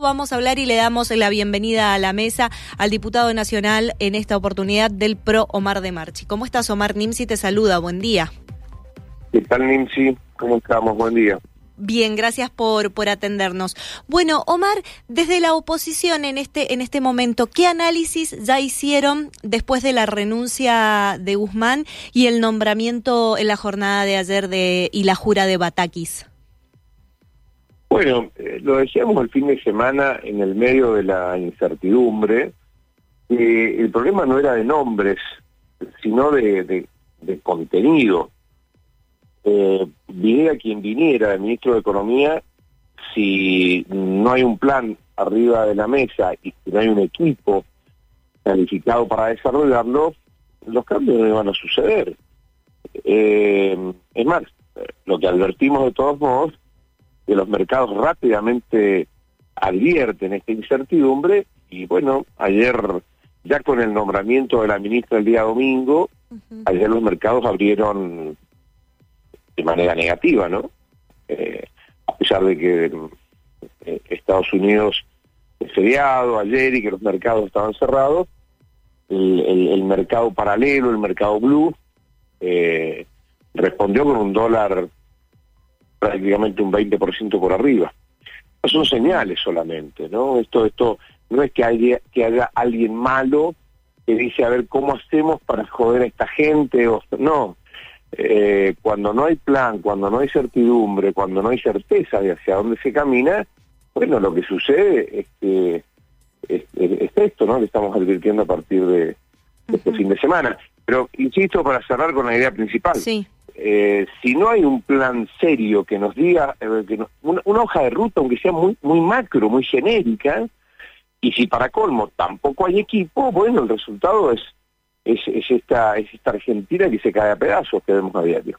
Vamos a hablar y le damos la bienvenida a la mesa al diputado nacional en esta oportunidad del PRO Omar de Marchi. ¿Cómo estás, Omar? Nimsi te saluda, buen día. ¿Qué tal, Nimsi? ¿Cómo estamos? Buen día. Bien, gracias por, por atendernos. Bueno, Omar, desde la oposición en este, en este momento, ¿qué análisis ya hicieron después de la renuncia de Guzmán y el nombramiento en la jornada de ayer de y la jura de Batakis? Bueno, eh, lo decíamos el fin de semana en el medio de la incertidumbre, que el problema no era de nombres, sino de, contenido. Eh, viniera quien viniera, el ministro de Economía, si no hay un plan arriba de la mesa y si no hay un equipo calificado para desarrollarlo, los cambios no iban a suceder. Eh, es más, lo que advertimos de todos modos que los mercados rápidamente advierten esta incertidumbre y bueno, ayer ya con el nombramiento de la ministra el día domingo, ayer los mercados abrieron de manera negativa, ¿no? Eh, a pesar de que eh, Estados Unidos es feriado ayer y que los mercados estaban cerrados, el, mercado paralelo, el mercado blue, eh, respondió con un dólar prácticamente un 20% por arriba. Son señales solamente, ¿no? Esto, esto no es que haya, que haya alguien malo que dice, a ver, ¿cómo hacemos para joder a esta gente? O, no, eh, cuando no hay plan, cuando no hay certidumbre, cuando no hay certeza de hacia dónde se camina, bueno, lo que sucede es que es, esto, ¿no? Que estamos advirtiendo a partir de, este fin de semana. Pero insisto, para cerrar con la idea principal. Sí. Eh, si no hay un plan serio que nos diga, eh, que una, hoja de ruta, aunque sea muy, muy macro, muy genérica, y si para colmo tampoco hay equipo, bueno, el resultado es es, esta, es esta Argentina que se cae a pedazos que vemos a diario.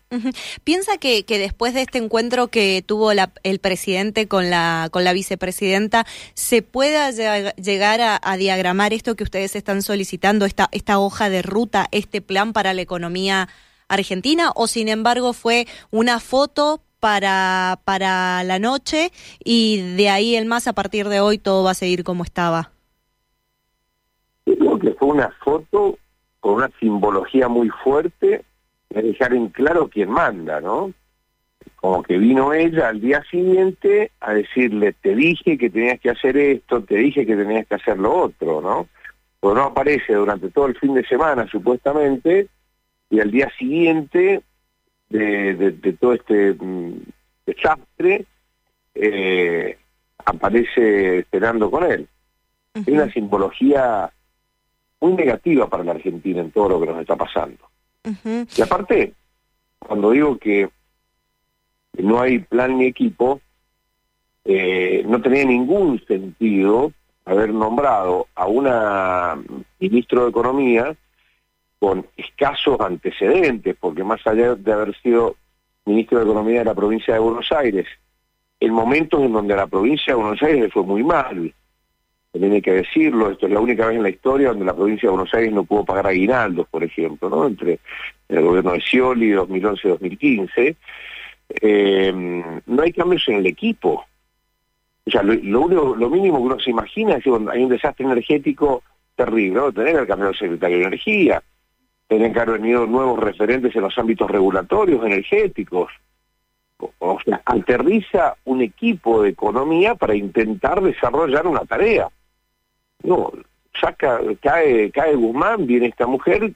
¿Piensa que, después de este encuentro que tuvo el presidente con la, con la vicepresidenta, se pueda llegar a, a, diagramar esto que ustedes están solicitando, esta, esta hoja de ruta, este plan para la economía Argentina o sin embargo fue una foto para, para la noche y de ahí el más a partir de hoy todo va a seguir como estaba? creo que fue una foto con una simbología muy fuerte de dejar en claro quién manda, ¿no? Como que vino ella al día siguiente a decirle, te dije que tenías que hacer esto, te dije que tenías que hacer lo otro, ¿no? Pues no aparece durante todo el fin de semana, supuestamente, y al día siguiente de, todo este mm, desastre eh, aparece esperando con él. Es una simbología muy negativa para la Argentina en todo lo que nos está pasando. Y aparte, cuando digo que no hay plan ni equipo, eh, no tenía ningún sentido haber nombrado a una ministro de Economía con escasos antecedentes, porque más allá de haber sido ministro de Economía de la provincia de Buenos Aires, en momentos en donde la provincia de Buenos Aires le fue muy mal, también que decirlo, esto es la única vez en la historia donde la provincia de Buenos Aires no pudo pagar aguinaldos, por ejemplo, ¿no? Entre el gobierno de Scioli 2011 y 2015. Eh, no hay cambios en el equipo. O sea, lo, único, lo mínimo que uno se imagina es que hay un desastre energético terrible, ¿no? Tener el cambio de secretario de Energía, tienen que haber venido nuevos referentes en los ámbitos regulatorios, energéticos. O sea, aterriza un equipo de economía para intentar desarrollar una tarea. No, saca, cae, cae Guzmán, viene esta mujer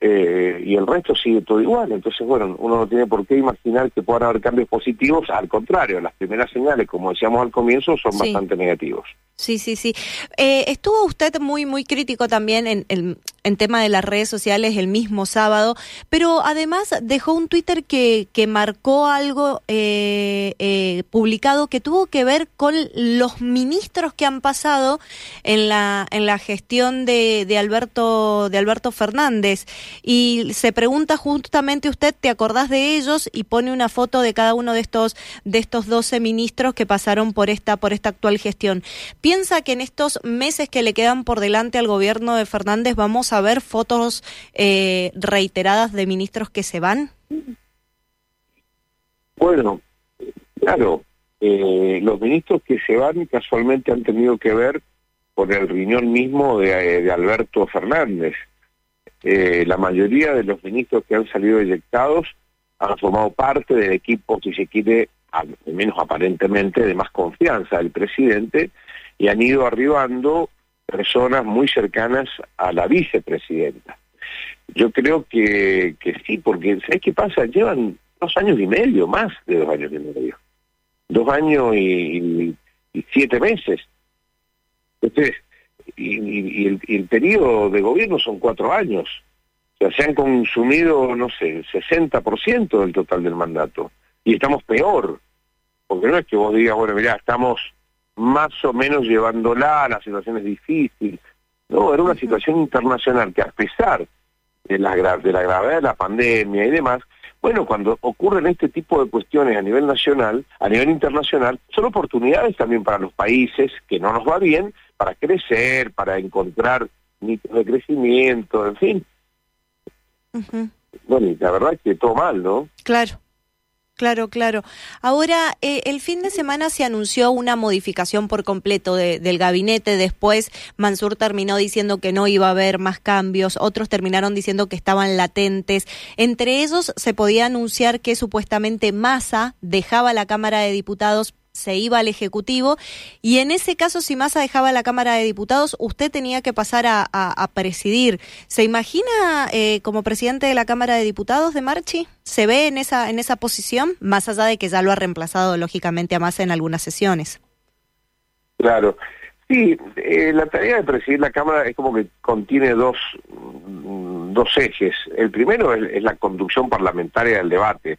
eh, y el resto sigue todo igual. Entonces, bueno, uno no tiene por qué imaginar que puedan haber cambios positivos, al contrario, las primeras señales, como decíamos al comienzo, son bastante negativos. Sí, sí, sí. Eh, estuvo usted muy, muy crítico también en, en, en, tema de las redes sociales el mismo sábado, pero además dejó un Twitter que, que marcó algo eh, eh, publicado que tuvo que ver con los ministros que han pasado en la, en la gestión de, de, Alberto, de Alberto Fernández. Y se pregunta justamente usted, ¿te acordás de ellos? Y pone una foto de cada uno de estos, de estos 12 ministros que pasaron por esta, por esta actual gestión piensa que en estos meses que le quedan por delante al gobierno de Fernández vamos a ver fotos eh, reiteradas de ministros que se van? Bueno, claro, eh, los ministros que se van casualmente han tenido que ver con el riñón mismo de, Alberto Fernández. Eh, la mayoría de los ministros que han salido eyectados han formado parte del equipo, si se quiere, al menos aparentemente, de más confianza del presidente y han ido arribando personas muy cercanas a la vicepresidenta. Yo creo que, que sí, porque ¿sabes qué pasa? Llevan dos años y medio, más de dos años y medio. Dos años y, siete meses. Entonces, y, el, y, el, periodo de gobierno son cuatro años. O sea, se han consumido, no sé, el 60% del total del mandato. Y estamos peor. Porque no es que vos digas, bueno, mirá, estamos más o menos llevándola, la situación es difícil. No, era una situación internacional que a pesar de la, de la gravedad de la pandemia y demás, bueno, cuando ocurren este tipo de cuestiones a nivel nacional, a nivel internacional, son oportunidades también para los países que no nos va bien, para crecer, para encontrar nichos de crecimiento, en fin. Bueno, y la verdad es que todo mal, ¿no? Claro. Claro, claro. Ahora, eh, el fin de semana se anunció una modificación por completo del gabinete. Después, Mansur terminó diciendo que no iba a haber más cambios. Otros terminaron diciendo que estaban latentes. Entre ellos, se podía anunciar que supuestamente Massa dejaba la Cámara de Diputados se iba al Ejecutivo y en ese caso si Massa dejaba la Cámara de Diputados usted tenía que pasar a, presidir. ¿Se imagina eh, como presidente de la Cámara de Diputados de Marchi? ¿Se ve en esa, en esa posición? Más allá de que ya lo ha reemplazado lógicamente a Massa en algunas sesiones. Claro. Sí, eh, la tarea de presidir la Cámara es como que contiene dos, mm, dos ejes. El primero es, la conducción parlamentaria del debate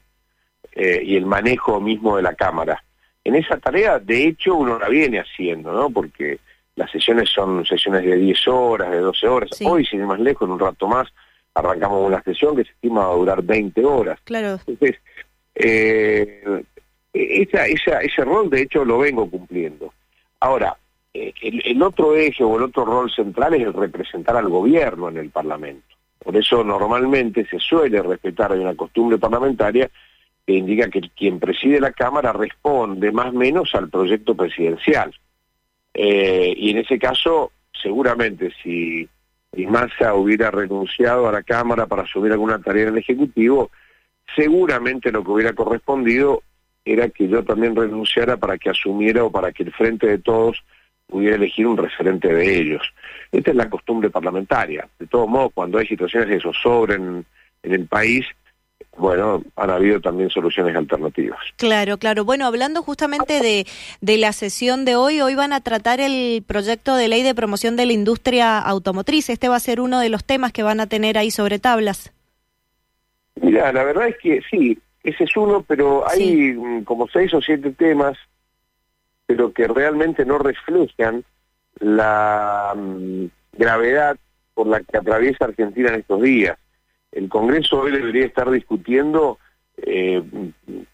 eh, y el manejo mismo de la Cámara en esa tarea, de hecho, uno la viene haciendo, ¿no? Porque las sesiones son sesiones de 10 horas, de 12 horas. Hoy, sin ir más lejos, en un rato más, arrancamos una sesión que se estima va a durar 20 horas. Claro. Entonces, eh, esa, esa, ese rol, de hecho, lo vengo cumpliendo. Ahora, eh, el, el, otro eje o el otro rol central es el representar al gobierno en el Parlamento. Por eso normalmente se suele respetar, hay una costumbre parlamentaria, indica que quien preside la Cámara responde más o menos al proyecto presidencial. Eh, y en ese caso, seguramente si, Massa hubiera renunciado a la Cámara para asumir alguna tarea en el Ejecutivo, seguramente lo que hubiera correspondido era que yo también renunciara para que asumiera o para que el Frente de Todos pudiera elegir un referente de ellos. Esta es la costumbre parlamentaria. De todos modos, cuando hay situaciones de zozobra en, en el país, bueno, han habido también soluciones alternativas. Claro, claro. Bueno, hablando justamente de, de la sesión de hoy, hoy van a tratar el proyecto de ley de promoción de la industria automotriz. Este va a ser uno de los temas que van a tener ahí sobre tablas. Mira, la verdad es que sí, ese es uno, pero hay mm, como seis o siete temas, pero que realmente no reflejan la mm, gravedad por la que atraviesa Argentina en estos días el Congreso hoy debería estar discutiendo eh,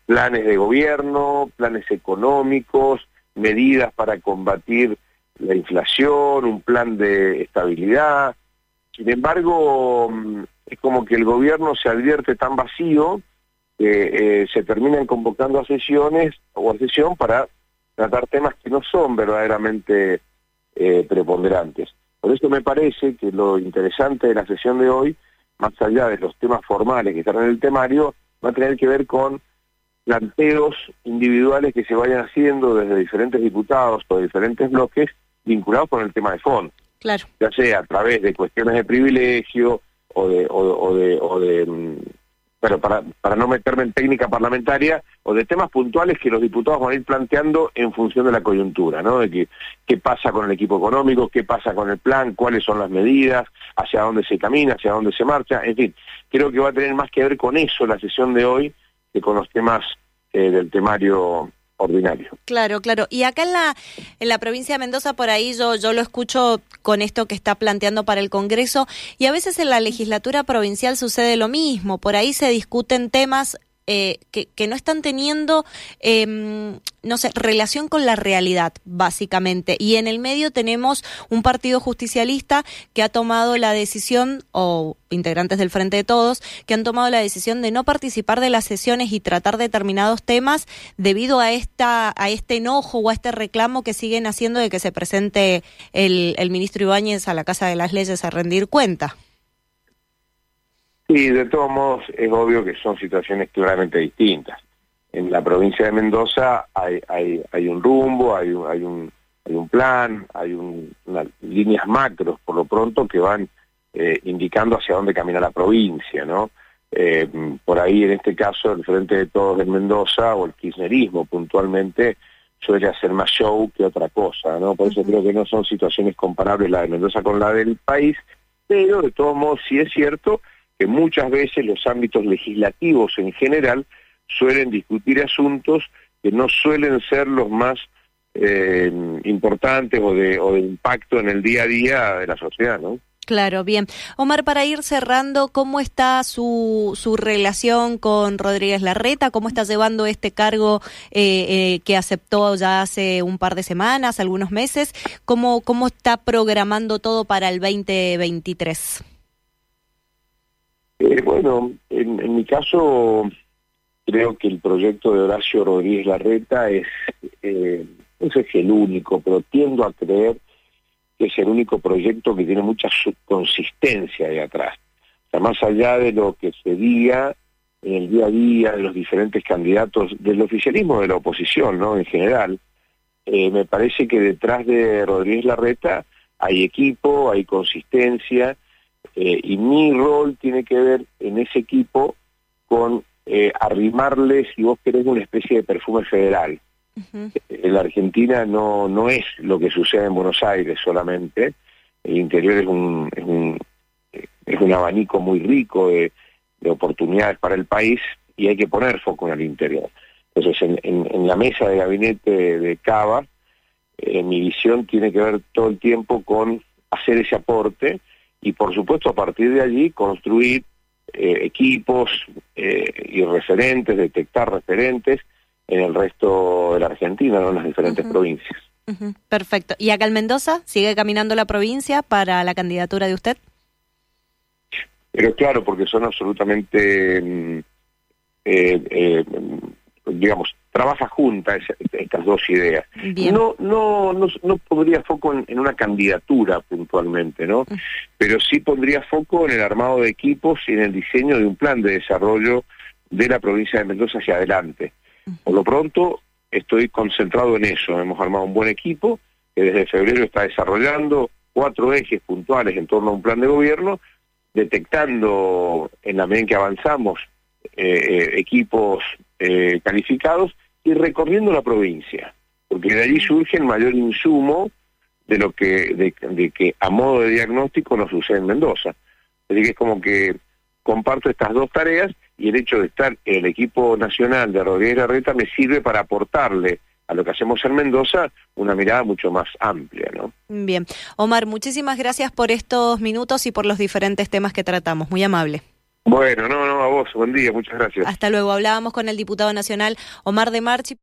planes de gobierno, planes económicos, medidas para combatir la inflación, un plan de estabilidad. Sin embargo, mm, es como que el gobierno se advierte tan vacío que eh, se terminan convocando a sesiones o a sesión para tratar temas que no son verdaderamente eh, preponderantes. Por eso me parece que lo interesante de la sesión de hoy más allá de los temas formales que están en el temario, va a tener que ver con planteos individuales que se vayan haciendo desde diferentes diputados o diferentes bloques vinculados con el tema de fondo. Claro. Ya sea a través de cuestiones de privilegio o de, o, de, o de pero para, para no meterme en técnica parlamentaria, o de temas puntuales que los diputados van a ir planteando en función de la coyuntura, ¿no? De que, qué pasa con el equipo económico, qué pasa con el plan, cuáles son las medidas, hacia dónde se camina, hacia dónde se marcha, en fin, creo que va a tener más que ver con eso la sesión de hoy que con los temas eh, del temario ordinario. Claro, claro. Y acá en la, en la provincia de Mendoza, por ahí yo, yo lo escucho con esto que está planteando para el Congreso, y a veces en la legislatura provincial sucede lo mismo. Por ahí se discuten temas eh, que, que, no están teniendo, eh, no sé, relación con la realidad, básicamente. Y en el medio tenemos un partido justicialista que ha tomado la decisión, o integrantes del Frente de Todos, que han tomado la decisión de no participar de las sesiones y tratar determinados temas debido a esta a este enojo o a este reclamo que siguen haciendo de que se presente el, el ministro Ibáñez a la Casa de las Leyes a rendir cuenta. Sí, de todos modos es obvio que son situaciones claramente distintas. En la provincia de Mendoza hay, hay, hay un rumbo, hay un, hay un, hay un plan, hay un, unas líneas macros por lo pronto que van eh, indicando hacia dónde camina la provincia, ¿no? Eh, por ahí en este caso el Frente de Todos de Mendoza o el kirchnerismo puntualmente suele hacer más show que otra cosa, ¿no? Por eso creo que no son situaciones comparables la de Mendoza con la del país, pero de todos modos sí es cierto que muchas veces los ámbitos legislativos en general suelen discutir asuntos que no suelen ser los más eh, importantes o de, o de impacto en el día a día de la sociedad, ¿no? Claro, bien. Omar, para ir cerrando, ¿cómo está su, su relación con Rodríguez Larreta? ¿Cómo está llevando este cargo eh, eh, que aceptó ya hace un par de semanas, algunos meses? ¿Cómo, cómo está programando todo para el 2023? Eh, bueno, en, mi caso, creo que el proyecto de Horacio Rodríguez Larreta es, eh, no sé si el único, pero tiendo a creer que es el único proyecto que tiene mucha consistencia ahí atrás. O sea, más allá de lo que se diga en el día a día de los diferentes candidatos del oficialismo de la oposición, ¿no? En general, eh, me parece que detrás de Rodríguez Larreta hay equipo, hay consistencia, eh, y mi rol tiene que ver en ese equipo con eh, arrimarle, si vos querés, una especie de perfume federal. En la Argentina no, no es lo que sucede en Buenos Aires solamente. El interior es un, es un, es un abanico muy rico de, de oportunidades para el país y hay que poner foco en el interior. Entonces, en, en, en la mesa de gabinete de, de Cava, eh, mi visión tiene que ver todo el tiempo con hacer ese aporte y, por supuesto, a partir de allí construir eh, equipos eh, y referentes, detectar referentes en el resto de la Argentina, ¿no? en las diferentes uh -huh. provincias. Uh -huh. Perfecto. ¿Y acá en Mendoza sigue caminando la provincia para la candidatura de usted? Pero claro, porque son absolutamente, mm, eh, eh, digamos, trabaja junta esa, estas dos ideas. Bien. No, no, no, no pondría foco en, en, una candidatura puntualmente, ¿no? -huh. Pero sí pondría foco en el armado de equipos y en el diseño de un plan de desarrollo de la provincia de Mendoza hacia adelante. Por lo pronto, estoy concentrado en eso. Hemos armado un buen equipo que desde febrero está desarrollando cuatro ejes puntuales en torno a un plan de gobierno, detectando en la medida en que avanzamos eh, equipos eh, calificados y recorriendo la provincia, porque de allí surge el mayor insumo de lo que de, de que a modo de diagnóstico nos sucede en Mendoza. Así que es como que comparto estas dos tareas y el hecho de estar en el equipo nacional de Rodríguez Larreta me sirve para aportarle a lo que hacemos en Mendoza una mirada mucho más amplia, ¿no? Bien. Omar, muchísimas gracias por estos minutos y por los diferentes temas que tratamos. Muy amable. Bueno, no, no, a vos, buen día, muchas gracias. Hasta luego. Hablábamos con el diputado nacional Omar de Marchi.